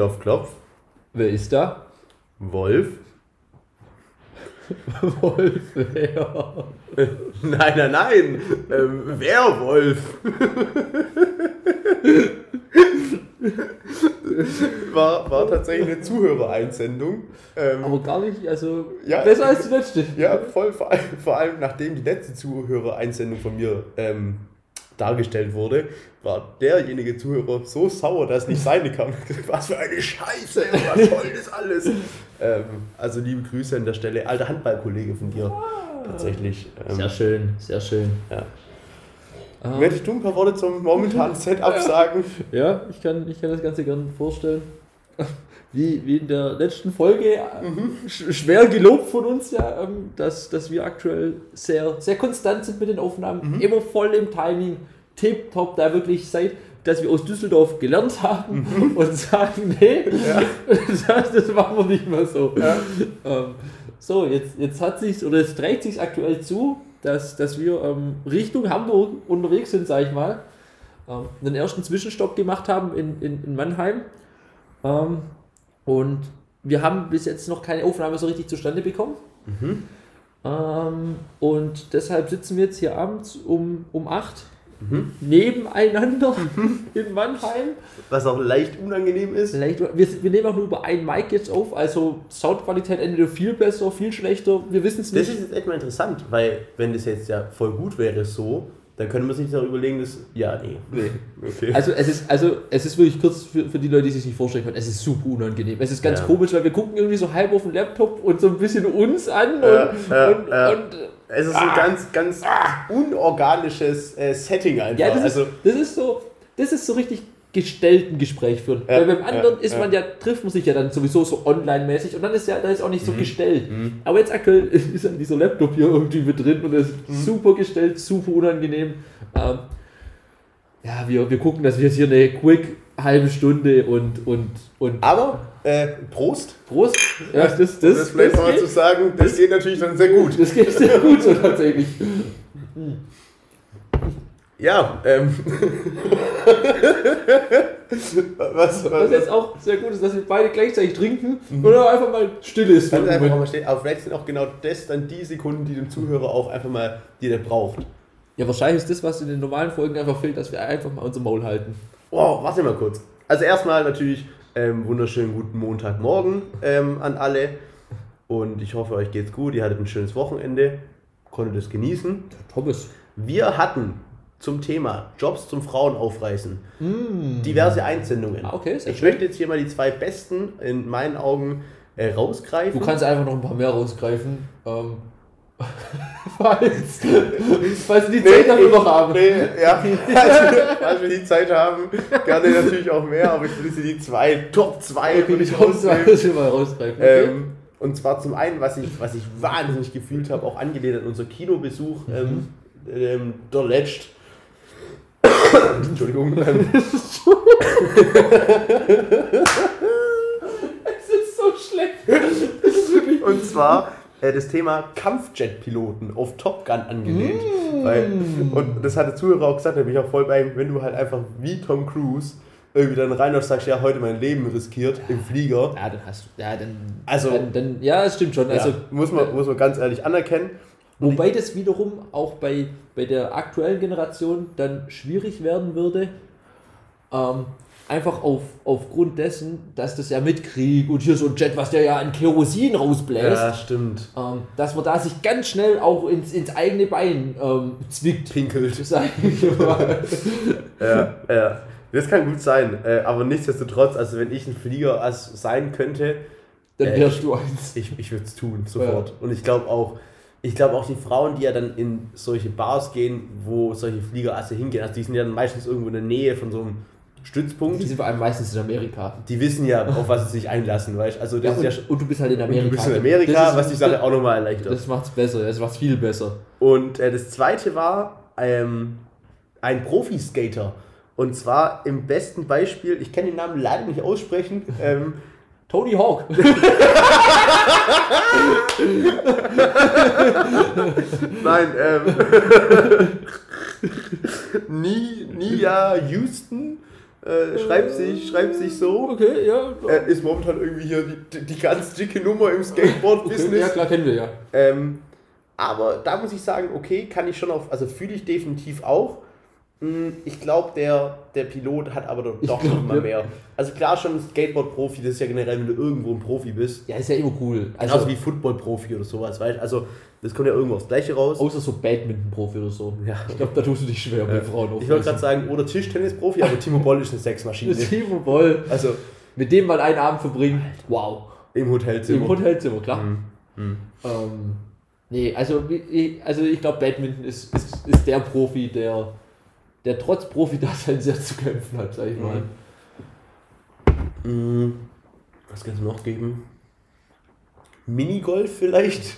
Klopf, klopf. Wer ist da? Wolf. Wolf, wer? Nein, nein, nein. Ähm, Werwolf. war, war tatsächlich eine Zuhörereinsendung. Ähm, Aber gar nicht, also Ja. besser als die letzte. ja, voll, vor allem, vor allem nachdem die letzte Zuhörereinsendung von mir ähm, dargestellt wurde, war derjenige Zuhörer so sauer, dass nicht seine kam. Was für eine Scheiße, was soll das alles? ähm, also liebe Grüße an der Stelle, alter Handballkollege von dir. Tatsächlich. Ähm, Sehr schön, sehr schön. Ja. Ah, Möchtest du ein paar Worte zum momentanen Setup sagen? ja, ich kann, ich kann das Ganze gerne vorstellen. Wie, wie in der letzten Folge äh, sch schwer gelobt von uns ja, ähm, dass, dass wir aktuell sehr, sehr konstant sind mit den Aufnahmen, immer voll im Timing, tipptopp, da wirklich seit, dass wir aus Düsseldorf gelernt haben und sagen, nee, das, das machen wir nicht mehr so. Ähm, so, jetzt, jetzt hat sich oder es trägt sich aktuell zu, dass, dass wir ähm, Richtung Hamburg unterwegs sind, sag ich mal. Ähm, einen ersten Zwischenstopp gemacht haben in, in, in Mannheim. Ähm, und wir haben bis jetzt noch keine Aufnahme so richtig zustande bekommen. Ähm, und deshalb sitzen wir jetzt hier abends um, um 8 nebeneinander in Mannheim. Was auch leicht unangenehm ist. Vielleicht, wir, wir nehmen auch nur über einen Mic jetzt auf, also Soundqualität entweder viel besser, viel schlechter, wir wissen es Das nicht. ist jetzt echt mal interessant, weil wenn das jetzt ja voll gut wäre so, dann können wir sich auch überlegen, dass. Ja, nee. Nee. Okay. Also es ist, also es ist wirklich kurz für, für die Leute, die sich nicht vorstellen können, es ist super unangenehm. Es ist ganz Ja. komisch, weil wir gucken irgendwie so halb auf den Laptop und so ein bisschen uns an und, Ja, ja, und, und es ist ein ganz, ganz unorganisches äh, Setting einfach. ja, das, also, ist, das ist so, das ist so richtig gestellten Gespräch führen. Ja, Weil beim anderen ja, ist man ja, trifft man sich ja dann sowieso so online-mäßig und dann ist ja, da ist auch Mhm. nicht so gestellt. Aber jetzt aktuell ist dann dieser Laptop hier irgendwie mit drin und ist Mhm. super gestellt, super unangenehm. Ähm, ja, wir, wir gucken, dass wir jetzt hier eine quick halbe Stunde und, und, und aber, äh, Prost. Prost. Ja, das, das, das, das vielleicht mal geht, zu sagen, das geht natürlich dann sehr gut. das geht sehr gut so tatsächlich. Ja, ähm. was, Was was, jetzt auch sehr gut ist, dass wir beide gleichzeitig trinken und dann einfach mal still ist. einen einfach mal stehen. Aber vielleicht sind auch genau das dann die Sekunden, die dem Zuhörer auch einfach mal, die der braucht. Ja, wahrscheinlich ist das, was in den normalen Folgen einfach fehlt, dass wir einfach mal unser Maul halten. Wow, warte mal kurz. Also erstmal natürlich ähm, wunderschönen guten Montagmorgen ähm, an alle. Und ich hoffe, euch geht's gut. Ihr hattet ein schönes Wochenende. Konntet es genießen. Thomas. Wir hatten zum Thema Jobs zum Frauen aufreißen diverse Einsendungen. Ah, okay, ich schön. möchte jetzt hier mal die zwei besten in meinen Augen äh, rausgreifen. Du kannst einfach noch ein paar mehr rausgreifen. Ähm, falls, falls wir die Zeit dafür noch haben. Nee, ja, also, falls wir die Zeit haben, gerne natürlich auch mehr, aber ich will sie die zwei, Top 2 Okay, würde ich rausnehmen. mal rausgreifen. Okay? Ähm, und zwar zum einen, was ich, was ich wahnsinnig gefühlt habe, auch angelehnt an unser Kinobesuch, ähm, ähm, der Letzt. Entschuldigung. Ähm, es ist so schlecht. Und zwar äh, das Thema Kampfjet-Piloten auf Top Gun angelehnt. Weil, und das hat der Zuhörer auch gesagt, da bin ich auch voll bei ihm, wenn du halt einfach wie Tom Cruise irgendwie dann rein und sagst, ja, heute mein Leben riskiert im Flieger. Ja, dann hast du. Ja, dann. Also- Dann, dann, ja, es stimmt schon. Also, ja, muss, man, muss man ganz ehrlich anerkennen. Wobei das wiederum auch bei, bei der aktuellen Generation dann schwierig werden würde. Ähm, einfach auf, aufgrund dessen, dass das ja mit Krieg und hier so ein Jet, was der ja an Kerosin rausbläst, Ja, stimmt. ähm, dass man da sich ganz schnell auch ins, ins eigene Bein ähm, zwickt. Pinkelt. Ja, ja. Das kann gut sein. Äh, aber nichtsdestotrotz, also wenn ich ein Flieger als sein könnte, Dann Äh, wärst du eins. ich, ich würde es tun, sofort. Und ich glaube auch, ich glaube auch die Frauen, die ja dann in solche Bars gehen, wo solche Fliegerasse hingehen, also die sind ja dann meistens irgendwo in der Nähe von so einem Stützpunkt. Die sind vor allem meistens in Amerika. Die wissen ja, auf was sie sich einlassen, weißt? Also Ja, das ist und, ja schon. und du bist halt in Amerika. du bist in Amerika, ist- was die Sache auch nochmal erleichtert. Das macht's besser, das macht's viel besser. Und äh, das zweite war ähm, ein Profiskater. Und zwar im besten Beispiel, ich kann den Namen leider nicht aussprechen, ähm, Tony Hawk. nein, ähm, Nie, Nia Houston, äh, äh, schreibt, sich, schreibt sich so. Okay, ja. Er ist momentan irgendwie hier die, die ganz dicke Nummer im Skateboard-Business. Okay, ja, klar, kennen wir ja. Ähm, aber da muss ich sagen, okay, kann ich schon auf, also fühle ich definitiv auch. Hm, Ich glaube, der, der Pilot hat aber doch glaub, noch mal ja. mehr. Also klar, schon Skateboard-Profi, das ist ja generell, wenn du irgendwo ein Profi bist. Ja, ist ja immer cool. Also Also, wie Football-Profi oder sowas, weißt du? Also, das kommt ja irgendwo aufs Gleiche raus. außer so Badminton-Profi oder so. Ja. Ich glaube, da tust du dich schwer bei Frauen Ich wollte gerade sagen, oder Tischtennis-Profi, aber Timo Boll ist eine Sexmaschine. Timo Boll. Also, Mit dem mal einen Abend verbringen. Wow. im Hotelzimmer. Im Hotelzimmer, klar. Mhm. Mhm. Ähm, nee, also, also ich glaube, Badminton ist, ist, ist der Profi, der, der trotz Profi-Dasein sehr zu kämpfen hat, sag ich mal. Mhm. Was kann es noch geben? Minigolf vielleicht?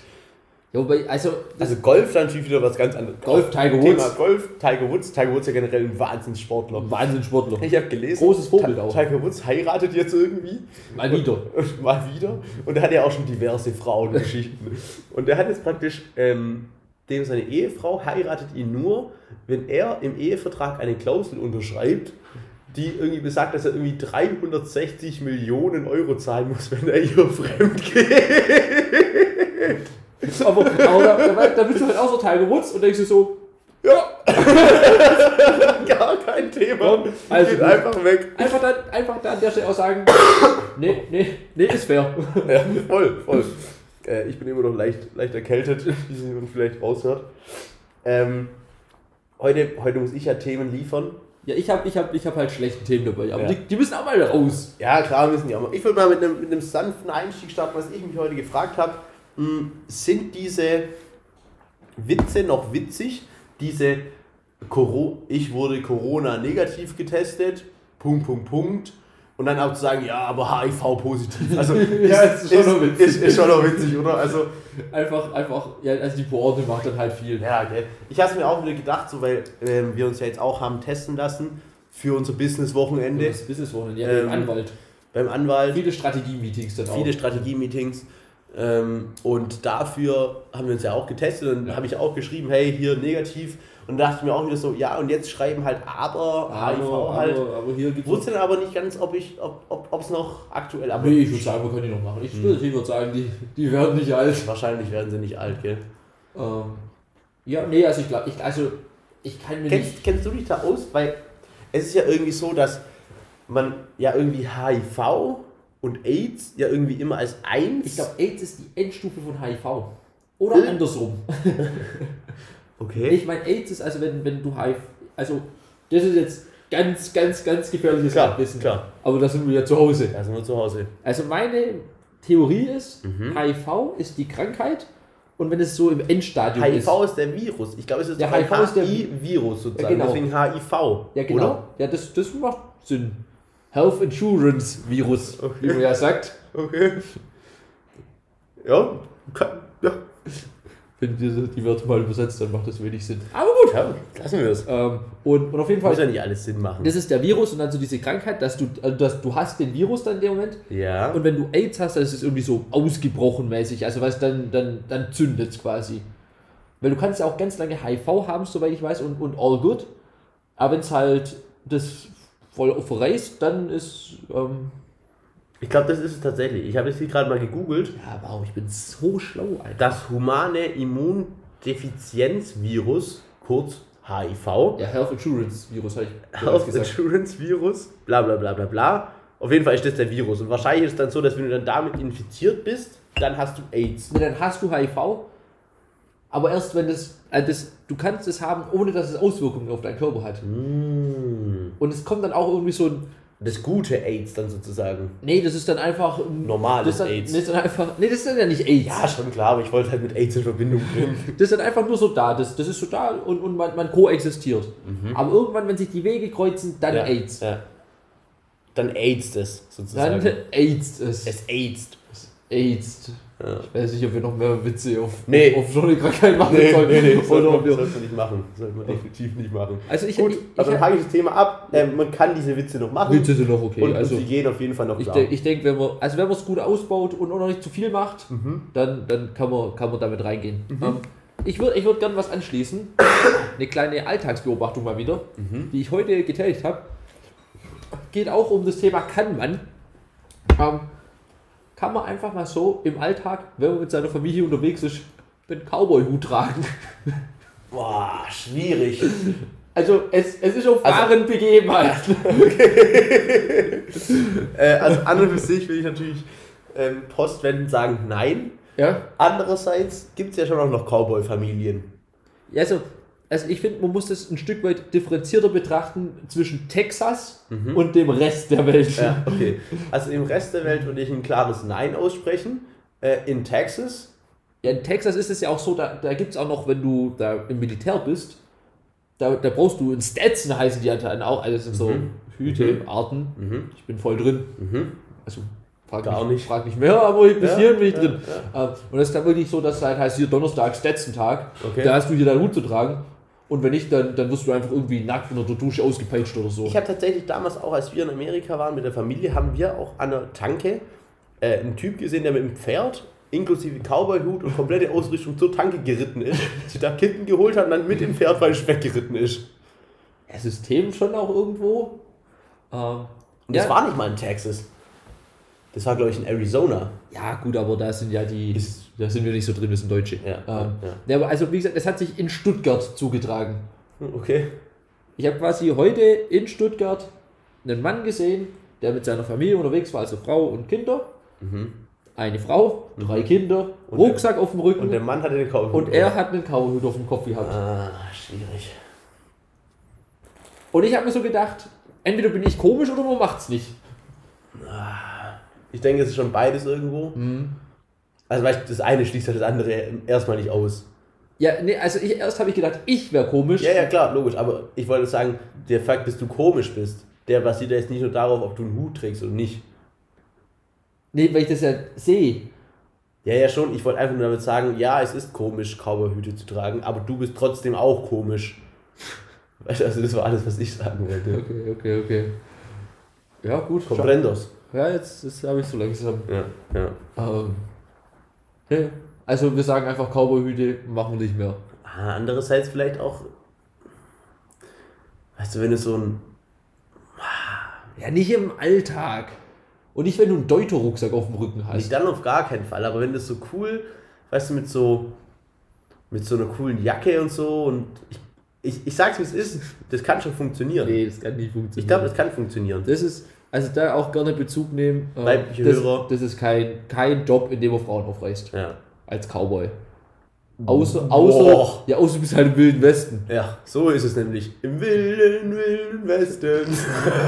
Ja, wobei, also, Also Golf dann natürlich wieder was ganz anderes. Golf, Tiger Thema Woods, Golf, Tiger Woods. Tiger Woods ist ja generell ein Wahnsinnssportler. Wahnsinnssportler. Ich habe gelesen, Großes Vorbild auch. Tiger Woods heiratet jetzt irgendwie. Mal wieder. Mal wieder. Und er hat ja auch schon diverse Frauengeschichten. Und er hat jetzt praktisch, ähm, dem seine Ehefrau heiratet ihn nur, wenn er im Ehevertrag eine Klausel unterschreibt, die irgendwie besagt, dass er irgendwie 360 Millionen Euro zahlen muss, wenn er ihr fremd geht. Aber, aber da, da, da bist du halt auch so Woods und denkst du so, Ja. Gar kein Thema. Also Geht gut. einfach weg. einfach dann, einfach da an der Stelle auch sagen, nee, nee, nee, ist fair. Ja, voll, voll. Äh, ich bin immer noch leicht, leicht erkältet, wie man vielleicht raushört. Ähm, heute, heute muss ich ja Themen liefern. Ja, ich habe ich hab, ich hab halt schlechte Themen dabei, aber Ja. die, die müssen auch mal raus. Ja, klar, müssen die auch mal. Ich würde mal mit einem, mit einem sanften Einstieg starten, was ich mich heute gefragt habe. mh, Sind diese Witze noch witzig? Diese Coro ich wurde Corona negativ getestet, Punkt, Punkt, Punkt. Und dann auch zu sagen, ja, aber HIV-positiv. Also Ja, ist schon noch witzig. Ist, ist schon noch witzig, oder? Also, Einfach, einfach, ja, also die Pointe macht dann halt viel. Ja, okay. Ich habe es mir auch wieder gedacht, so, weil ähm, wir uns ja jetzt auch haben testen lassen für unser Business-Wochenende Das Businesswochenende, ja, Ähm, ähm, Anwalt. beim Anwalt. Viele Strategie-Meetings dann auch. Viele Strategie-Meetings. Ähm, und dafür haben wir uns ja auch getestet und Ja. habe ich auch geschrieben, hey, hier negativ. Und dachte ich mir auch wieder so, ja, und jetzt schreiben halt aber, HIV aber, halt. aber, aber hier gibt Wusste dann aber nicht ganz, ob ich, ob, ob es noch aktuell aber Nee, ich würde sagen, wir können die noch machen. Ich, Hm. ich würde sagen, die, die werden nicht alt. wahrscheinlich werden sie nicht alt, gell? Ähm, ja, nee, also ich glaube, ich, also ich kann mir nicht. Kennst, kennst du dich da aus? Weil es ist ja irgendwie so, dass man ja irgendwie HIV und AIDS ja irgendwie immer als eins. Ich glaube, AIDS ist die Endstufe von HIV. Oder andersrum. okay. Ich meine, AIDS ist also, wenn, wenn du HIV. Also, das ist jetzt ganz, ganz, ganz gefährliches Klar, klar. Aber da sind wir ja zu Hause. Da sind wir zu Hause. Also, meine Theorie ist, Mhm. HIV ist die Krankheit. Und wenn es so im Endstadium HIV ist. ist der Virus. Ich glaube, es ist Der HIV ist der HI-Virus sozusagen. Ja, genau. Deswegen HIV. Ja, genau. Oder? Ja, das, das macht Sinn. Health Insurance Virus, Okay. wie man ja sagt. Okay. Ja, kann, ja. Wenn diese, die Wörter mal übersetzt, dann macht das wenig Sinn. Aber gut. ja. Lassen wir es. Ähm, und, und auf jeden Muss ja Fall, nicht alles Sinn machen. das ist der Virus und dann so diese Krankheit, dass du, also dass du hast den Virus dann in dem Moment ja. und wenn du AIDS hast, dann ist es irgendwie so ausgebrochen mäßig. Also weißt dann, dann, dann zündet es quasi. Weil du kannst ja auch ganz lange HIV haben, soweit ich weiß, und, und all good. Aber wenn es halt das voll verreist, dann ist. Ähm, Ich glaube, das ist es tatsächlich. Ich habe jetzt hier gerade mal gegoogelt. ja, wow, ich bin so schlau, Alter. Das humane Immundefizienzvirus, kurz HIV, Ja, Health Insurance Virus habe ich Health gesagt. Insurance Virus, bla bla bla bla bla. Auf jeden Fall ist das der Virus. Und wahrscheinlich ist es dann so, dass wenn du dann damit infiziert bist, dann hast du AIDS. Nee, dann hast du HIV, aber erst wenn das, also das, du kannst es haben, ohne dass es Auswirkungen auf deinen Körper hat. Mm. Und es kommt dann auch irgendwie so ein, Das gute AIDS dann sozusagen. nee, das ist dann einfach ein- Normales das ist dann, AIDS. Das ist dann einfach, nee, das ist dann ja nicht AIDS. Ja, schon klar, aber ich wollte halt mit AIDS in Verbindung bringen. Das ist dann einfach nur so da, das, das ist so da und, und man, man koexistiert. Aber irgendwann, wenn sich die Wege kreuzen, dann Mhm. ja, AIDS. Ja. Dann AIDS das sozusagen. Dann AIDS es. es AIDS. AIDS. Ja. Ich weiß nicht, ob wir noch mehr Witze auf, Nee. auf, Johnny Krankheit machen Nee, sollen. nee, nee, das sollte man, wir, sollte nicht machen. Sollte man definitiv nicht machen. also ich, Gut, ich, aber dann ich, hake ich das Thema ab. Ähm, man kann diese Witze noch machen. Witze sind noch okay. und, also, und sie gehen auf jeden Fall noch Ich, klar. de ich denke, wenn man also wenn man es gut ausbaut und auch noch nicht zu viel macht, Mhm. dann, dann kann, man, kann man damit reingehen. Ähm, ich würde ich würd gerne was anschließen. Eine kleine Alltagsbeobachtung mal wieder, Mhm. die ich heute getätigt habe. geht auch um das Thema kann man. Ähm, kann man einfach mal so im Alltag, wenn man mit seiner Familie unterwegs ist, den Cowboy-Hut tragen. Boah, schwierig. Also es, es ist auf Also- wahren Begebenheiten. äh, also an und für sich will ich natürlich ähm, postwendend sagen, nein. Ja. Andererseits gibt es ja schon auch noch Cowboy-Familien. Ja, also, also ich finde, man muss das ein Stück weit differenzierter betrachten zwischen Texas und dem Rest der Welt. Ja, okay. Also im Rest der Welt würde ich ein klares Nein aussprechen. Äh, in Texas, Ja, in Texas ist es ja auch so, da, da gibt es auch noch, wenn du da im Militär bist, da, da brauchst du in Stetson heißen die anscheinend auch, also das sind so Mhm. Hütearten. Mhm. Ich bin voll drin. Mhm. Also frag Gar mich, nicht. frag nicht mehr, aber bis Ja, hierhin bin ich ja, drin. Ähm, Und das ist dann wirklich so, dass es halt heißt, hier Donnerstag, Stetson-Tag, Okay. da hast du hier deinen Hut zu tragen. Und wenn nicht, dann, dann wirst du einfach irgendwie nackt unter der Dusche ausgepeitscht oder so. Ich habe tatsächlich damals auch, als wir in Amerika waren mit der Familie, haben wir auch an der Tanke äh, einen Typ gesehen, der mit dem Pferd inklusive Cowboy-Hut und komplette Ausrüstung zur Tanke geritten ist, sich da Kippen geholt hat und dann mit dem Pferd falsch weggeritten ist. Ja, System schon auch irgendwo. Ähm, Und das ja, war nicht mal in Texas. Das war, glaube ich, in Arizona. ja, gut, aber da sind ja die, Ist- da sind wir nicht so drin, wir sind Deutsche. Ja, ähm, ja. ja, aber also wie gesagt, es hat sich in Stuttgart zugetragen. Okay. Ich habe quasi heute in Stuttgart einen Mann gesehen, der mit seiner Familie unterwegs war, also Frau und Kinder. Eine Frau, drei Kinder, Und Rucksack auf dem Rücken Und der Mann hatte den Cowboy. und er hat einen Cowboyhut auf dem Kopf gehabt. Ah, schwierig. Und ich habe mir so gedacht, entweder bin ich komisch oder man macht's nicht. Ich denke, es ist schon beides irgendwo. Also, weißt du, das eine schließt ja das andere erstmal nicht aus. Ja, nee, also ich, erst habe ich gedacht, ich wäre komisch. Ja, ja, klar, logisch. Aber ich wollte sagen, der Fakt, dass du komisch bist, der basiert ja jetzt nicht nur darauf, ob du einen Hut trägst oder nicht. Nee, weil ich das ja sehe. Ja, ja, schon. Ich wollte einfach nur damit sagen, ja, es ist komisch, Cowboyhüte zu tragen, aber du bist trotzdem auch komisch. Weißt du, Also, das war alles, was ich sagen wollte. Okay, okay, okay. Ja, gut. schau. Comprendos. Ja, jetzt das habe ich so langsam. Ja, ja. Ähm, nee. Also wir sagen einfach Cowboyhüte machen nicht mehr. Ah, Andererseits vielleicht auch, weißt du, wenn du so ein Ja, nicht im Alltag. Und nicht, wenn du einen Deuter-Rucksack auf dem Rücken hast. Nicht dann auf gar keinen Fall, aber wenn das so cool, weißt du, mit so mit so einer coolen Jacke und so und ich, ich, ich sag's wie es ist, das kann schon funktionieren. Nee, das kann nicht funktionieren. Ich glaube, das kann funktionieren. das ist, also da auch gerne Bezug nehmen. äh, Weibliche das, Hörer. Das ist kein, kein Job, in dem man Frauen aufreißt. Ja. Als Cowboy. Außer, außer, Boah. ja, außer du bist halt im Wilden Westen. ja, so ist es nämlich. Im wilden, wilden Westen.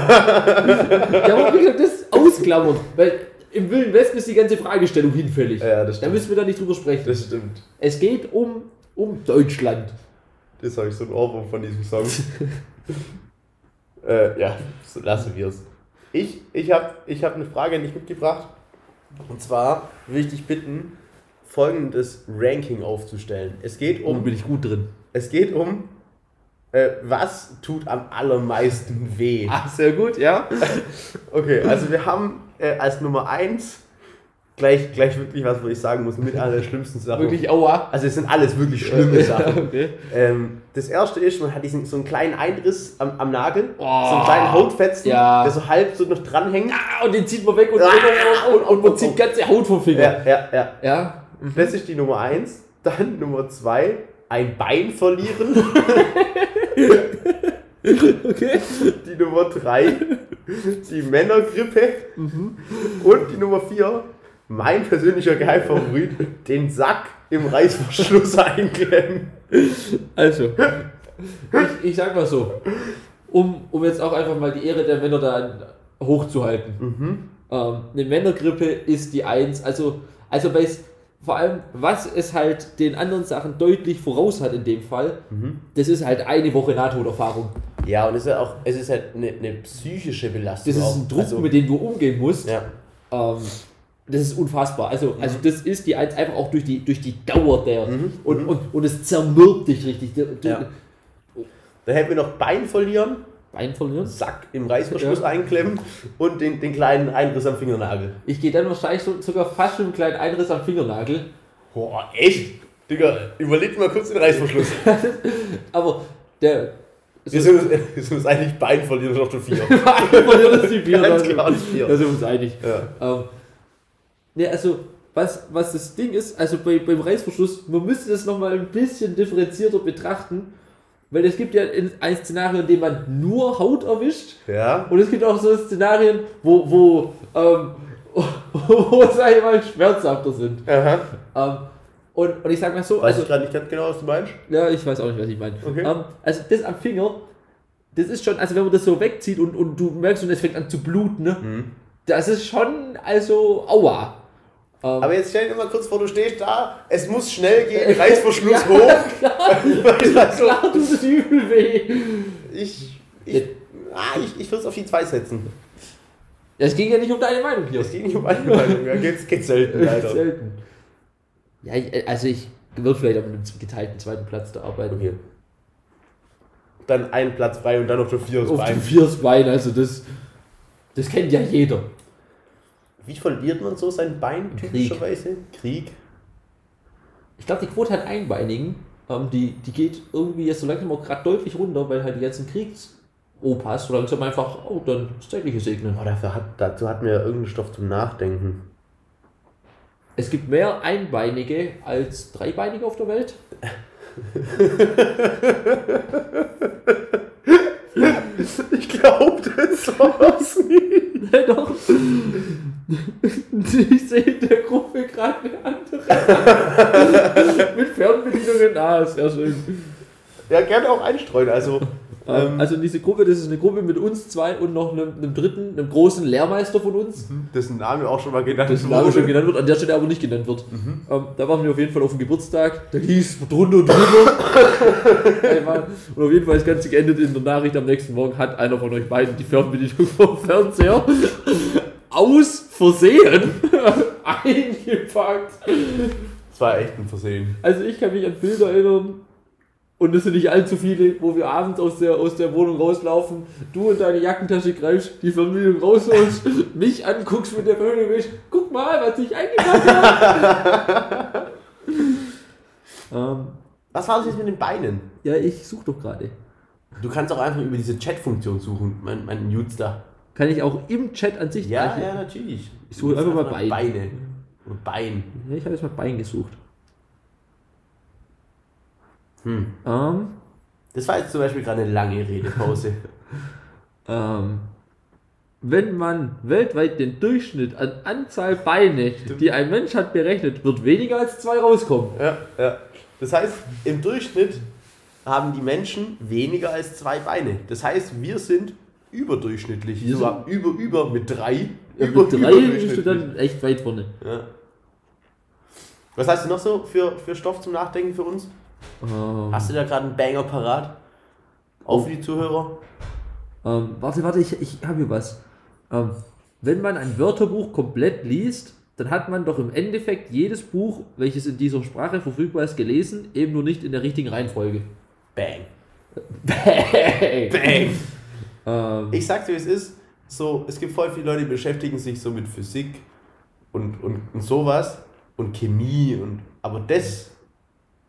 Ja, aber wie gesagt, das ist ausklammern. Weil im Wilden Westen ist die ganze Fragestellung hinfällig. Ja, das Da stimmt. müssen wir da nicht drüber sprechen. Das stimmt. Es geht um, um Deutschland. Das habe ich so ein Ohrwurm von diesem Song. äh, ja, so lassen wir es. Ich, ich habe ich hab eine Frage nicht mitgebracht. Und zwar will ich dich bitten, folgendes Ranking aufzustellen. Es geht Oh, um, bin ich gut drin. es geht um äh, was tut am allermeisten weh. Ah, sehr gut, ja. Okay, also wir haben äh, als Nummer 1 gleich, gleich wirklich was, wo ich sagen muss, mit einer der schlimmsten Sachen. Wirklich aua. Also es sind alles wirklich schlimme Sachen. Okay. Ähm, das erste ist, man hat diesen, so einen kleinen Einriss am, am Nagel, Oh. so einen kleinen Hautfetzen, Ja. der so halb so noch dranhängt. Ah, und den zieht man weg und, Ah, und, und, und man zieht ganze Haut vom Finger. Ja, ja, ja. Ja. Das ist die Nummer 1. Dann Nummer 2, ein Bein verlieren. Okay. Die Nummer 3, die Männergrippe. Mhm. Und die Nummer 4, mein persönlicher Geheimfavorit, den Sack im Reißverschluss einklemmen. Also, ich, ich sag mal so, um, um jetzt auch einfach mal die Ehre der Männer da hochzuhalten. Ähm, eine Männergrippe ist die Eins, also, also es vor allem, was es halt den anderen Sachen deutlich voraus hat in dem Fall, das ist halt eine Woche Nahtoderfahrung. Ja, und es ist ja auch, es ist halt eine, eine psychische Belastung. Das ist ein Druck, Also, mit dem du umgehen musst. ja. Ähm, das ist unfassbar. Also, also das ist die Eins einfach auch durch die, durch die Dauer der. Und, und, und es zermürbt dich richtig. Ja. Da hätten wir noch Bein verlieren, Bein verlieren. Sack im Reißverschluss Ja. einklemmen und den, den kleinen Einriss am Fingernagel. Ich gehe dann wahrscheinlich so, sogar fast mit einem kleinen Einriss am Fingernagel. Boah, echt? Digga, überleg mal kurz den Reißverschluss. Aber der, Wir sind, uns, wir sind uns eigentlich Bein verlieren auf der 4. verliert das die Bier. Ganz klar die vier. Da sind wir uns einig. Ja. Ähm, ne, also, was, was das Ding ist, also bei, beim Reißverschluss, man müsste das nochmal ein bisschen differenzierter betrachten, weil es gibt ja in- ein Szenario, in dem man nur Haut erwischt ja. und es gibt auch so Szenarien, wo, wo, ähm, wo es einmal schmerzhafter sind. Aha. Ähm, und, und ich sag mal so, Weiß also, ich gerade nicht ganz genau, was du meinst. ja, ich weiß auch nicht, was ich meine. Okay. Ähm, also das am Finger, das ist schon, also wenn man das so wegzieht und, und du merkst und es fängt an zu bluten, ne? Mhm. Das ist schon, also, aua. Ähm, Aber jetzt stell dir mal kurz vor, du stehst da, es muss schnell gehen, Reißverschluss ja, hoch. Klar, Also, klar tut es übel weh. ich ich, ah, ich, ich würde es auf die 2 setzen. Es ging ja nicht um deine Meinung hier. Es geht nicht um eine Meinung, ja, geht's, geht's selten, leider. Selten. Ja, ich, also ich würde vielleicht auf einem geteilten zweiten Platz da arbeiten. Okay. Dann ein Platz frei und dann auf der 4 ist Auf dem viertes Bein, also das, das kennt ja jeder. Wie verliert man so sein Bein Krieg. typischerweise? Krieg. Ich glaube, die Quote hat Einbeinigen, ähm, die, die geht irgendwie jetzt so langsam auch gerade deutlich runter, weil halt die ganzen Kriegsopas so langsam einfach, oh, dann das tägliche segnen. Oh, dafür hat, dazu hatten wir ja irgendeinen Stoff zum Nachdenken. Es gibt mehr Einbeinige als Dreibeinige auf der Welt. Ich glaube das war's nicht. Nein, doch. Ich sehe in der Gruppe gerade eine andere. Mit Fernbedienungen. Ah, sehr schön. Ja, gerne auch einstreuen. Also, ähm, Also diese Gruppe, das ist eine Gruppe mit uns zwei und noch einem, einem dritten, einem großen Lehrmeister von uns. dessen Name auch schon mal genannt dessen Name schon genannt wird, an der Stelle aber nicht genannt wird. Ähm, da waren wir auf jeden Fall auf dem Geburtstag, da hieß drunter und drüber. Und auf jeden Fall das Ganze geendet in der Nachricht am nächsten Morgen hat einer von euch beiden die Fernbedienung vom Fernseher aus Versehen eingepackt. Das war echt ein Versehen. Also ich kann mich an Bilder erinnern, und es sind nicht allzu viele, wo wir abends aus der, aus der Wohnung rauslaufen, du in deine Jackentasche greifst, die Fernbedienung rausholst, mich anguckst mit der sagst, guck mal, was ich eingepackt habe. ähm, Was war das jetzt mit den Beinen? ja, ich suche doch gerade. Du kannst auch einfach über diese Chat-Funktion suchen, mein, mein da. Kann ich auch im Chat an sich Ja, sprechen? ja, natürlich. Ich suche einfach mal nach Bein. Beine. Oder Bein. Ja, ich habe jetzt mal Bein gesucht. Hm. Ähm, Das war jetzt zum Beispiel gerade eine lange Redepause. Ähm, wenn man weltweit den Durchschnitt an Anzahl Beine, die ein Mensch hat, berechnet, wird weniger als zwei rauskommen. ja, ja. Das heißt, im Durchschnitt haben die Menschen weniger als zwei Beine. Das heißt, wir sind überdurchschnittlich. Wir Sogar über, über mit drei. Ja, über, mit drei bist du dann echt weit vorne. Ja. Was hast du noch so für, für Stoff zum Nachdenken für uns? Ähm, Hast du da gerade einen Banger parat? Auch für die Zuhörer? ähm, warte, warte, ich, ich habe hier was. Ähm, wenn man ein Wörterbuch komplett liest, dann hat man doch im Endeffekt jedes Buch, welches in dieser Sprache verfügbar ist, gelesen, eben nur nicht in der richtigen Reihenfolge. Bang. Bang! Bang. Ähm, Ich sag's dir, wie es ist. So, es gibt voll viele Leute, die beschäftigen sich so mit Physik und, und, und sowas und Chemie und aber das,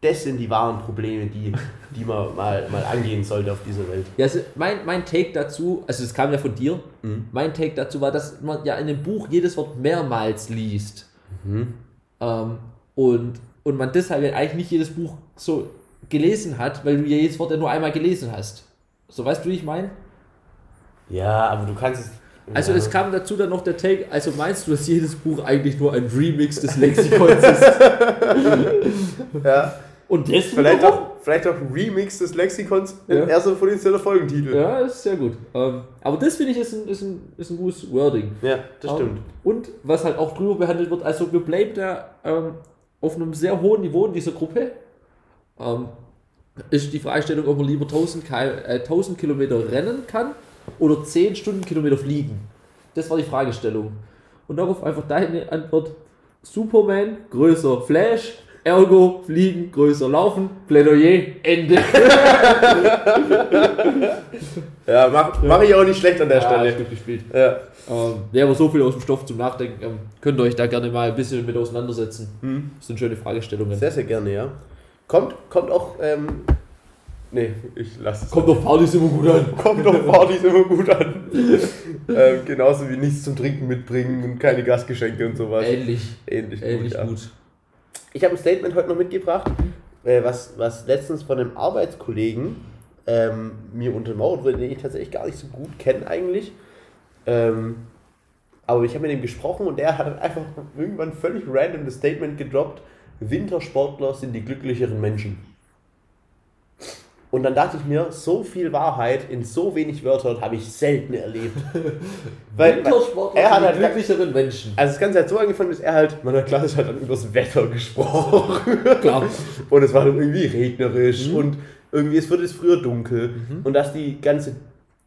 das sind die wahren Probleme, die, die man mal, mal angehen sollte auf dieser Welt. Ja, also mein, mein Take dazu, also es kam ja von dir, Mhm. mein Take dazu war, dass man ja in dem Buch jedes Wort mehrmals liest. Ähm, und, und man deshalb ja eigentlich nicht jedes Buch so gelesen hat, weil du ja jedes Wort ja nur einmal gelesen hast. So weißt du, wie ich meine? Ja, aber du kannst es. Also ja. es kam dazu dann noch der Take, also meinst du, dass jedes Buch eigentlich nur ein Remix des Lexikons ist? Ja, Und das vielleicht auch, vielleicht auch ein Remix des Lexikons Ja. ersten von den Folgentitel. Ja, ist sehr gut. Ähm, aber das finde ich ist ein, ist, ein, ist ein gutes Wording. Ja, das Ähm, stimmt. Und was halt auch drüber behandelt wird, also wir bleiben da ähm, auf einem sehr hohen Niveau in dieser Gruppe. Ähm, ist die Fragestellung, ob man lieber 1000, Ki äh, 1000 Kilometer rennen kann oder 10 Stundenkilometer fliegen. Das war die Fragestellung. Und darauf einfach deine Antwort: Superman größer Flash, ergo fliegen größer laufen, Plädoyer, Ende. Ja, mach, mach ich auch nicht schlecht an der Ja, Stelle. gut gespielt. Ja. Ähm, ja, aber so viel aus dem Stoff zum Nachdenken. Ähm, könnt ihr euch da gerne mal ein bisschen mit auseinandersetzen. Das sind schöne Fragestellungen. Sehr, sehr gerne, ja. Kommt, kommt auch ähm, Nee, ich lasse es. Kommt doch Partys immer gut an. Kommt doch Partys immer gut an. ähm, genauso wie nichts zum Trinken mitbringen und keine Gastgeschenke und sowas. Ähnlich. Ähnlich, Ähnlich gut, ja. Ich habe ein Statement heute noch mitgebracht, äh, was, was letztens von einem Arbeitskollegen ähm, mir untermauert wurde, den ich tatsächlich gar nicht so gut kenne eigentlich. Ähm, aber ich habe mit ihm gesprochen und er hat dann einfach irgendwann völlig random das Statement gedroppt, Wintersportler sind die glücklicheren Menschen. Und dann dachte ich mir, so viel Wahrheit in so wenig Wörtern habe ich selten erlebt. Weil, Wintersportler er hat halt glücklicheren Menschen. also das Ganze hat so angefangen, dass er halt, meiner Klasse hat dann übers Wetter gesprochen. Klar. Und es war dann irgendwie regnerisch Mhm. und irgendwie es wird es früher dunkel und dass die ganze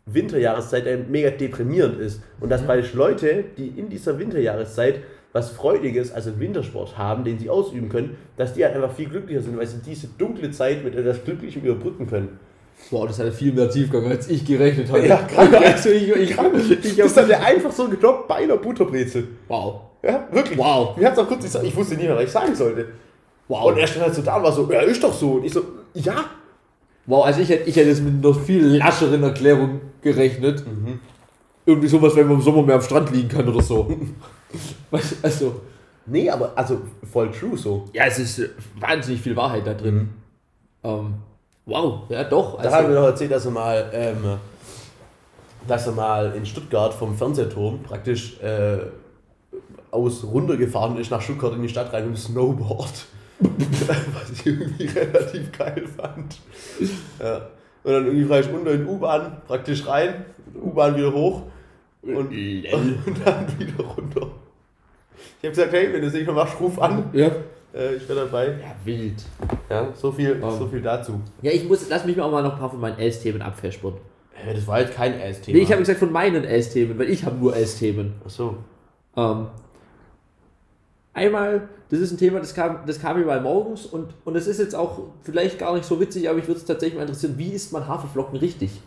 Winterjahreszeit mega deprimierend ist und Mhm. dass praktisch Leute, die in dieser Winterjahreszeit was Freudiges, also Wintersport haben, den sie ausüben können, dass die halt einfach viel glücklicher sind, weil sie diese dunkle Zeit mit etwas Glücklichem überbrücken können. Boah, das hat viel mehr Tiefgang, als ich gerechnet hatte. Ja, krank. also ich, ich, ich, Das hat er einfach so gedroppt bei einer Butterbrezel. Wow. Ja, wirklich. Wow. Mir hat es auch kurz gesagt, ich wusste nicht mehr, was ich sagen sollte. Wow. Und er stand halt so da und war so, ja, ist doch so. Und ich so, ja. Wow, also ich hätte, ich hätte es mit einer viel lascheren Erklärung gerechnet. Irgendwie sowas, wenn man im Sommer mehr am Strand liegen kann oder so. Was, also, Nee, aber also voll true so. ja, es ist äh, wahnsinnig viel Wahrheit da drin. Ähm, wow, ja doch. Da haben wir Also, doch erzählt, dass er mal, ähm, dass er mal in Stuttgart vom Fernsehturm praktisch äh, aus runtergefahren ist nach Stuttgart in die Stadt rein mit dem Snowboard. Was ich irgendwie relativ geil fand. Ja. Und dann irgendwie frei unter in U-Bahn, praktisch rein, U-Bahn wieder hoch und, und dann wieder runter. Ich habe gesagt, hey, wenn du es nicht mehr machst, ruf an. ja. Äh, ich wäre dabei. ja, wild. Ja, so viel, Um. so viel dazu. Ja, ich muss, lass mich mal auch mal noch ein paar von meinen S-Themen abfespern. Äh, Das war jetzt kein Ass-Thema. Nee, ich habe gesagt von meinen S-Themen, weil ich habe nur S-Themen. Achso. Ähm, einmal, das ist ein Thema, das kam, das kam mir mal morgens und, und es ist jetzt auch vielleicht gar nicht so witzig, aber ich würde es tatsächlich mal interessieren, wie isst man Haferflocken richtig?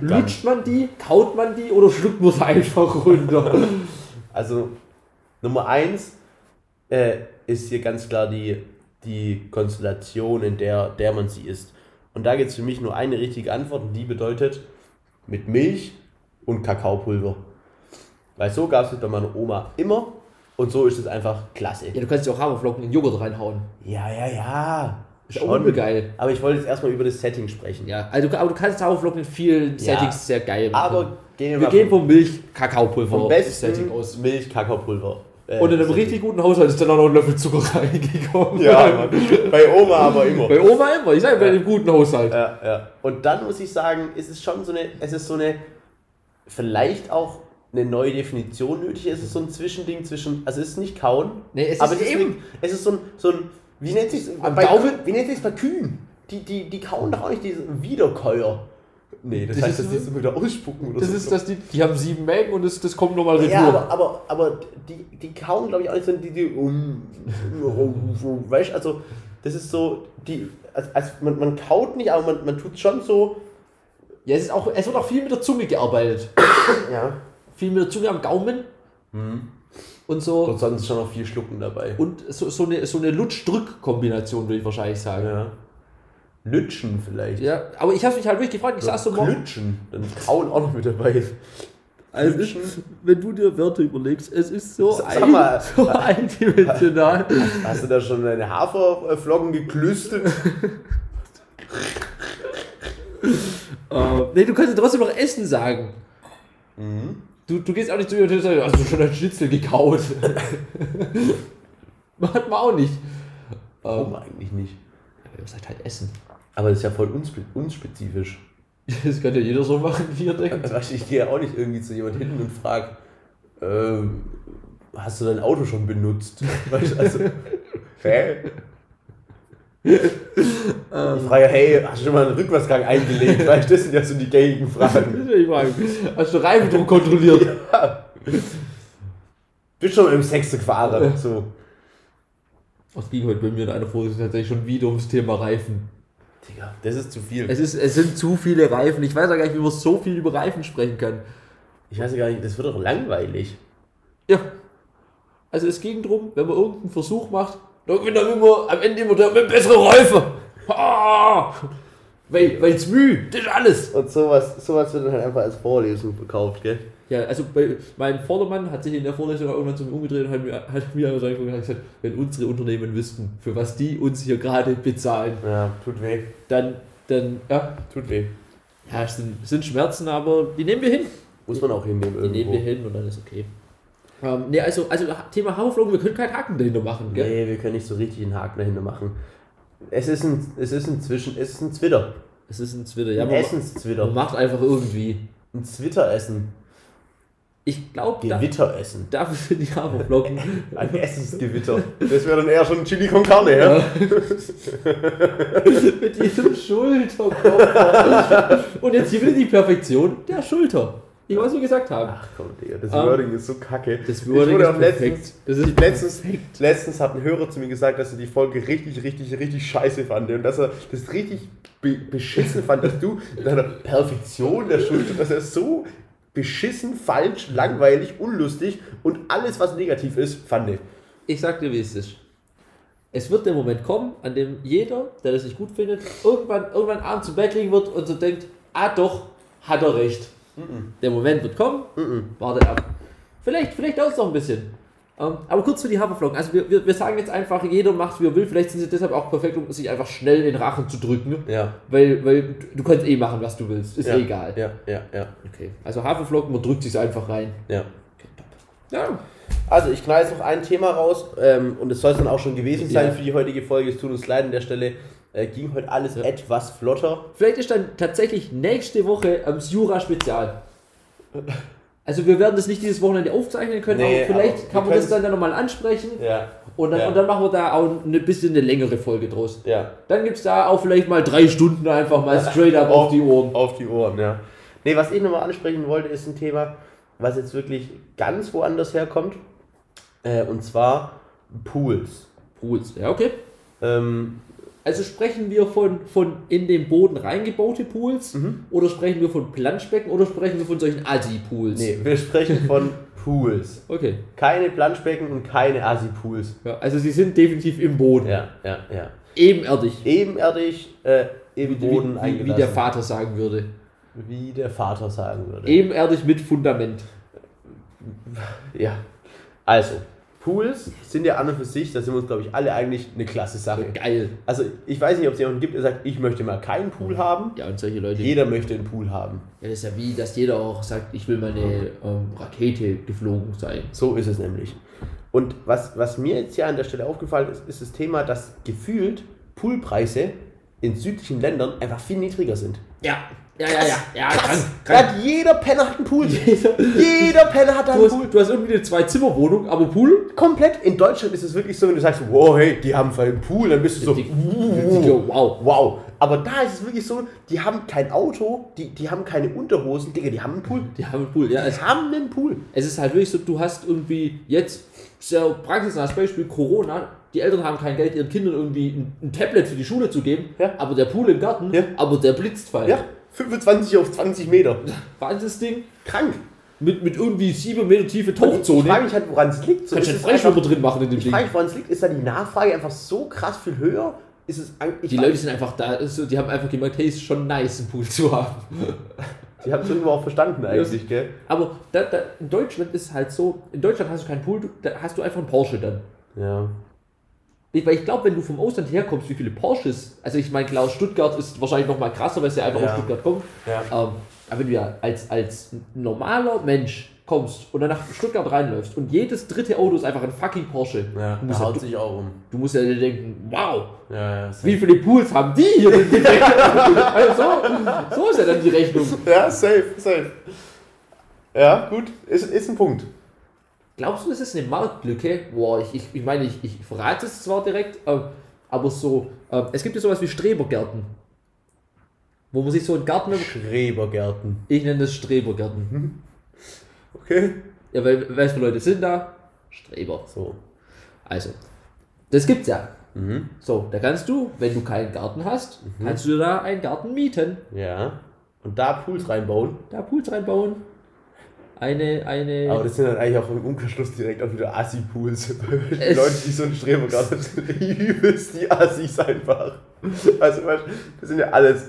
Lutscht man die, kaut man die oder schluckt man sie einfach runter? Also, Nummer eins äh, ist hier ganz klar die, die Konstellation, in der, der man sie isst. Und da gibt es für mich nur eine richtige Antwort und die bedeutet mit Milch und Kakaopulver. Weil so gab es es bei meiner Oma immer und so ist es einfach klasse. ja, du kannst ja auch Haferflocken in Joghurt reinhauen. Ja, ja, ja. Ist übel geil. Aber ich wollte jetzt erstmal über das Setting sprechen. Ja, also, aber du kannst Haferflocken in vielen Ja. Settings sehr geil machen. Aber gehen wir, wir gehen vom, Milch-Kakaopulver vom Setting besten aus. Milch, Kakaopulver. Äh, Und in einem Setting. richtig guten Haushalt ist dann auch noch ein Löffel Zucker reingekommen. Ja, bei Oma aber immer. Bei Oma immer, ich sage bei einem guten Haushalt. Ja, ja. Und dann muss ich sagen, es ist schon so eine, es ist so eine, vielleicht auch eine neue Definition nötig. Es ist so ein Zwischending zwischen, also es ist nicht kauen, Nee, es aber ist es ist, eben- Eine, es ist so ein, so ein wie nennt sich bei Gaumen? Wie nennt sich bei Kühen? Die, die, die kauen doch auch nicht diesen Wiederkäuer. Nee, das, Das heißt, dass die so wieder ausspucken oder Das so. ist, dass die, die haben sieben Mägen und das, das kommt nochmal retour. ja, aber, aber, aber die, die kauen, glaube ich, auch nicht so die, die um, weißt, also das ist so, die, also, also man, man kaut nicht, aber man, man tut schon so, Ja, es, ist auch, es wird auch viel mit der Zunge gearbeitet. ja, Viel mit der Zunge am Gaumen. Und so. und sonst schon noch viel Schlucken dabei. Und so, so eine, so eine Lutsch-Drück-Kombination, würde ich wahrscheinlich sagen. Ja. Ja. Lütschen vielleicht. aber ich habe mich halt wirklich gefragt, ich saß so morgen. Klütschen. Dann ist Kauen auch noch mit dabei. Also, Lutschen. wenn du dir Wörter überlegst, es ist so, Sag mal. so eindimensional. Hast du da schon deine Haferflocken geklüstet? äh, nee, du kannst ja trotzdem noch Essen sagen. Du, du gehst auch nicht zu mir und sagst, hast du schon ein Schnitzel gekaut? Macht man auch nicht. Warum eigentlich nicht? Aber ihr seid halt Essen. Aber das ist ja voll unspe unspezifisch. Das kann ja jeder so machen, wie er denkt. Also, ich gehe ja auch nicht irgendwie zu jemand hin und frage, ähm, hast du dein Auto schon benutzt? Weißt du, also, hä? Ich frage, hey, hast du schon mal einen Rückwärtsgang eingelegt? Weißt das sind ja so die gängigen Fragen. Ich frage, hast du Reifendruck kontrolliert? Bist schon im Sechste gefahren. So. Es ging heute bei mir in einer Folge tatsächlich schon wieder ums Thema Reifen. Digga, das ist zu viel. Es, ist, es sind zu viele Reifen. Ich weiß ja gar nicht, wie man so viel über Reifen sprechen kann. Ich weiß ja gar nicht, das wird doch langweilig. Ja. Also es ging darum, wenn man irgendeinen Versuch macht, dann gewinnt dann immer am Ende immer der mit bessere Reifen. Ah, weil, weil's Mühe, das ist alles. Und sowas, sowas wird dann halt einfach als Vorlesung verkauft, gell? Ja, also bei, mein Vordermann hat sich in der Vorlesung auch irgendwann zu mir umgedreht und hat mir, hat mir also einfach gesagt, wenn unsere Unternehmen wüssten, für was die uns hier gerade bezahlen, Ja, tut weh. dann, dann, ja, Tut weh. ja, es sind, es sind Schmerzen, aber die nehmen wir hin. Muss man auch hinnehmen Die irgendwo. nehmen wir hin und dann ist okay. Ähm, nee, also, also Thema Haferflocken, wir können keinen Haken dahinter machen, gell? Nee, wir können nicht so richtig einen Haken dahinter machen. Es ist ein, es ist ein Zwischen, es ist ein Zwitter. Es ist ein Twitter, ja, Ein Essenszwitter. man macht einfach irgendwie. Ein Zwitteressen. Ich glaube, da, Gewitteressen. dafür sind die Haferflocken. Ein Essensgewitter. Das wäre dann eher schon Chili con Carne, ja? Ja. Mit diesem Schulterkopf. Und jetzt hier wieder die Perfektion der Schulter. Ich es nur gesagt haben. Ach komm, Digga, das Ähm, Wording ist so kacke. Das Ich Wording wurde ist perfekt. letztens, Das ist letztens, perfekt. letztens hat ein Hörer zu mir gesagt, dass er die Folge richtig, richtig, richtig scheiße fand und dass er das richtig be beschissen fand, dass du in deiner Perfektion der Schulter, dass er so beschissen, falsch, langweilig, unlustig und alles, was negativ ist, fand ich. Ich sag dir, wie es ist. Es wird der Moment kommen, an dem jeder, der das nicht gut findet, irgendwann, irgendwann abends zum Bett liegen wird und so denkt, ah doch, hat er recht. Der Moment wird kommen, warte ab. Vielleicht, vielleicht dauert es noch ein bisschen. Ähm, aber kurz für die Haferflocken. Also wir, wir, wir sagen jetzt einfach, jeder macht, wie er will. Vielleicht sind sie deshalb auch perfekt, um sich einfach schnell in den Rachen zu drücken. Ja. Weil, weil du- du kannst eh machen, was du willst. Ist ja, eh egal. Ja, ja, ja, Okay. Also Haferflocken, man drückt sich einfach rein. ja. Ja. Also ich knall jetzt noch ein Thema raus ähm, und es soll es dann auch schon gewesen sein Ja. für die heutige Folge. Es tut uns leid an der Stelle. Äh, ging heute alles etwas flotter. Vielleicht ist dann tatsächlich nächste Woche am Jura-Spezial. Also wir werden das nicht dieses Wochenende aufzeichnen können, Nee, aber vielleicht aber kann man das dann nochmal ansprechen Ja. und dann, Ja. und dann machen wir da auch ein bisschen eine längere Folge draus. Ja. Dann gibt es da auch vielleicht mal drei Stunden einfach mal straight up auf die Ohren. Auf die Ohren, ja. Nee, was ich nochmal ansprechen wollte, ist ein Thema, was jetzt wirklich ganz woanders herkommt. Äh, und zwar Pools. Pools, ja okay. Ähm, Also sprechen wir von, von in den Boden reingebaute Pools Mhm. oder sprechen wir von Planschbecken oder sprechen wir von solchen Assi-Pools? nee, wir sprechen von Pools. Okay. Keine Planschbecken und keine Assi-Pools. Ja, also sie sind definitiv im Boden. Ja, ja, ja. Ebenerdig. Ebenerdig äh, im Boden wie, wie, eingelassen. wie der Vater sagen würde. Wie der Vater sagen würde. Ebenerdig mit Fundament. Ja. Also, Pools sind ja an und für sich, da sind wir uns, glaube ich, alle eigentlich eine klasse Sache. Geil. Also, ich weiß nicht, ob es jemanden gibt, der sagt, ich möchte mal keinen Pool haben. Ja, und solche Leute. Jeder möchte einen Pool haben. Ja, das ist ja wie, dass jeder auch sagt, ich will meine ähm, Rakete geflogen sein. So ist es nämlich. Und was, was mir jetzt hier an der Stelle aufgefallen ist, ist das Thema, dass gefühlt Poolpreise in südlichen Ländern einfach viel niedriger sind. Ja, ja, ja, ja. ja Krass. krank, krank. hat jeder Penner hat einen Pool. Jeder- Jeder Penner hat da Du einen hast, Pool. du hast irgendwie eine Zwei-Zimmer-Wohnung, aber Pool? Komplett. In Deutschland ist es wirklich so, wenn du sagst, wow, hey, die haben einen Pool, dann bist du so, Die- uh, wow. wow. Aber da ist es wirklich so, die haben kein Auto, die, die haben keine Unterhosen, Digga, die haben einen Pool. Die haben einen Pool. Ja, Die es, haben einen Pool. es ist halt wirklich so, du hast irgendwie jetzt, sehr praxisnahes Beispiel, Corona, die Eltern haben kein Geld, ihren Kindern irgendwie ein, ein Tablet für die Schule zu geben, Ja. aber der Pool im Garten, Ja. aber der blitzt. Ja, 25 auf 20 Meter. Wahnsinnsding. Krank. Mit, mit irgendwie 7 Meter tiefe Ich frage Tauchzone. mich halt, woran es liegt. So, Kannst du einen Freischwimmer drin machen in dem Ich Ding. frage mich, woran es liegt. Ist da die Nachfrage einfach so krass viel höher? Ist es eigentlich. Die Leute sind einfach da, so, die haben einfach gemerkt, hey, ist schon nice, einen Pool zu haben. Die haben es irgendwo auch verstanden eigentlich, gell? Aber da, da, in Deutschland ist es halt so, in Deutschland hast du keinen Pool, da hast du einfach einen Porsche dann. Ja. Ich, weil ich glaube, wenn du vom Ausland herkommst, wie viele Porsches, also ich meine, klar, Stuttgart ist wahrscheinlich noch mal krasser, weil es ja einfach Ja. aus Stuttgart kommt. Ja. Ähm, aber wenn du ja als, als normaler Mensch kommst und dann nach Stuttgart reinläufst und jedes dritte Auto ist einfach ein fucking Porsche, Ja, du, musst du, sich auch um. du musst ja dir denken, wow, Ja, ja. wie viele Pools haben die hier denn also so, so ist ja dann die Rechnung. Ja, safe, safe. Ja, gut, ist, ist ein Punkt. Glaubst du, das ist eine Marktlücke? Boah, ich, ich, ich meine, ich, ich verrate es zwar direkt, ähm, aber so, ähm, es gibt ja sowas wie Strebergärten. Wo man sich so einen Garten, Schrebergärten. ich nenne das Strebergärten. Okay. Ja, weil, weißt du, Leute sind da? Streber. So. Also, das gibt's ja. Mhm. So, da kannst du, wenn du keinen Garten hast, kannst du da einen Garten mieten, Ja. Und da Pools reinbauen. da Pools reinbauen. Eine, eine. Aber das sind dann eigentlich auch im Umkehrschluss direkt auch wieder Assi-Pools. Die Leute, die so einen Streber gerade sind, übelst die Assis einfach. Also, das sind ja alles.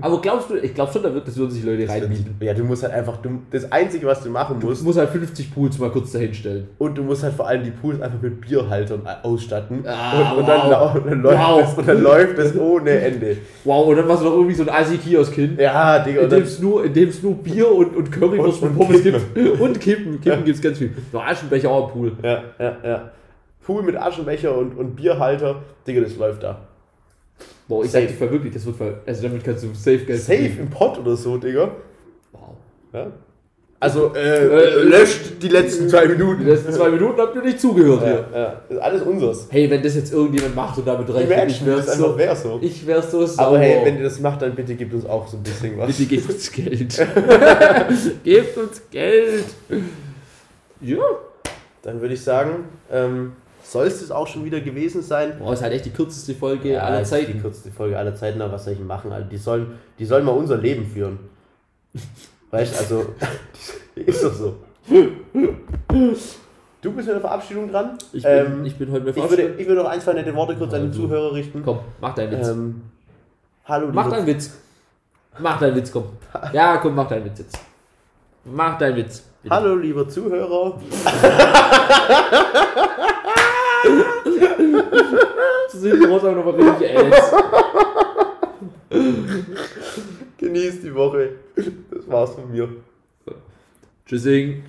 Aber glaubst du, ich glaube schon, da wird, das würden sich Leute reinmieten. Ja, du musst halt einfach, du, das Einzige, was du machen Du musst, musst halt 50 Pools mal kurz dahinstellen. und du musst halt vor allem die Pools einfach mit Bierhaltern ausstatten. Ah, und, und, dann, wow. und, dann läuft Wow. das, und dann läuft das ohne Ende. Wow, und dann machst du noch irgendwie so ein Assi-Kiosk hin. Ja, Digga. In dem dann, es nur, in nur Bier und, und Currywurst Und- und, Pommes Kippen. gibt. Und Kippen. Kippen gibt es ganz viel. Noch Aschenbecher auch im Pool. ja, ja, ja. Pool mit Aschenbecher und, und Bierhalter. Digga, das läuft da. Boah, ich Safe. sag dir voll wirklich, das wird voll. Also damit kannst du safe Geld Safe verdienen. im Pott oder so, Digga. Wow. Ja. Also, äh, Äh, löscht die letzten zwei Minuten. Die letzten zwei Minuten habt ihr nicht zugehört hier. Ja, ja. Das ist alles unseres. Hey, wenn das jetzt irgendjemand macht und damit rechnet, ich Imagine, ist einfach so, wär so. ich wär so sauer. Aber hey, wenn ihr das macht, dann bitte gebt uns auch so ein bisschen was. Bitte gebt uns Geld. gebt uns Geld. Ja. Dann würde ich sagen, ähm, soll es das auch schon wieder gewesen sein? Boah, ist halt echt die kürzeste Folge aller das ist Die Zeiten. kürzeste Folge aller Zeiten, aber was soll ich machen? Also die, sollen, die sollen mal unser Leben führen. Weißt du, also, ist doch so. Du bist mit der Verabschiedung dran. Ich bin, Ähm, ich bin heute mehr Ich würde, ich würde noch ein, zwei nette Worte kurz an den Also. Zuhörer richten. Komm, mach deinen Witz. Ähm, hallo, mach deinen Witz. Mach deinen Witz, komm. Ja, komm, mach deinen Witz jetzt. Mach deinen Witz. Bitte. Hallo, lieber Zuhörer. Das sind die Rosa noch mal richtig ernst. Genießt die Woche. Das war's von mir. Tschüssing.